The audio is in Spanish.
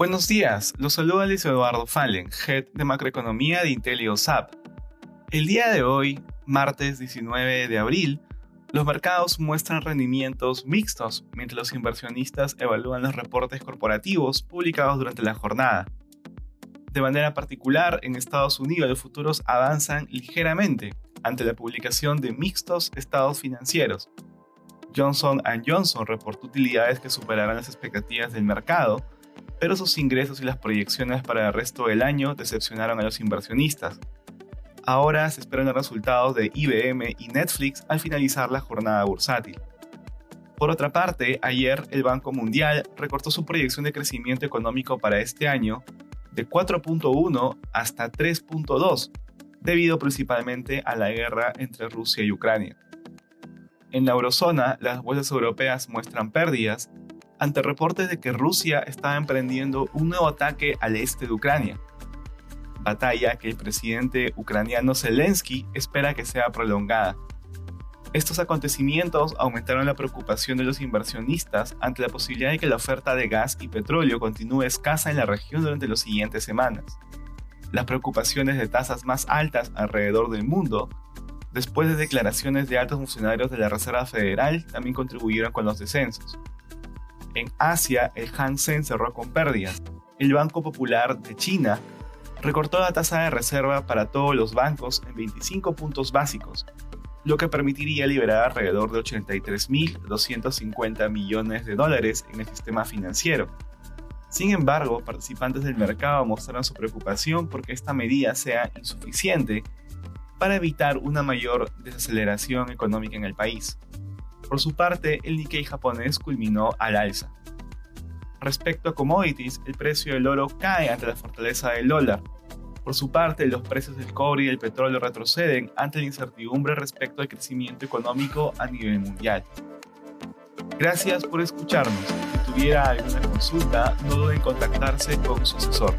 Buenos días, los saluda Luis Eduardo Fallen, Head de Macroeconomía de IntelioSAP. El día de hoy, martes 19 de abril, los mercados muestran rendimientos mixtos mientras los inversionistas evalúan los reportes corporativos publicados durante la jornada. De manera particular, en Estados Unidos los futuros avanzan ligeramente ante la publicación de mixtos estados financieros. Johnson Johnson reportó utilidades que superarán las expectativas del mercado, pero sus ingresos y las proyecciones para el resto del año decepcionaron a los inversionistas. Ahora se esperan los resultados de IBM y Netflix al finalizar la jornada bursátil. Por otra parte, ayer el Banco Mundial recortó su proyección de crecimiento económico para este año de 4.1 hasta 3.2, debido principalmente a la guerra entre Rusia y Ucrania. En la eurozona, las bolsas europeas muestran pérdidas ante reportes de que Rusia está emprendiendo un nuevo ataque al este de Ucrania, batalla que el presidente ucraniano Zelensky espera que sea prolongada. Estos acontecimientos aumentaron la preocupación de los inversionistas ante la posibilidad de que la oferta de gas y petróleo continúe escasa en la región durante las siguientes semanas. Las preocupaciones de tasas más altas alrededor del mundo, después de declaraciones de altos funcionarios de la Reserva Federal, también contribuyeron con los descensos. En Asia, el Hang Seng cerró con pérdidas. El Banco Popular de China recortó la tasa de reserva para todos los bancos en 25 puntos básicos, lo que permitiría liberar alrededor de 83.250 millones de dólares en el sistema financiero. Sin embargo, participantes del mercado mostraron su preocupación porque esta medida sea insuficiente para evitar una mayor desaceleración económica en el país. Por su parte, el Nikkei japonés culminó al alza. Respecto a commodities, el precio del oro cae ante la fortaleza del dólar. Por su parte, los precios del cobre y del petróleo retroceden ante la incertidumbre respecto al crecimiento económico a nivel mundial. Gracias por escucharnos. Si tuviera alguna consulta, no duden en contactarse con su asesor.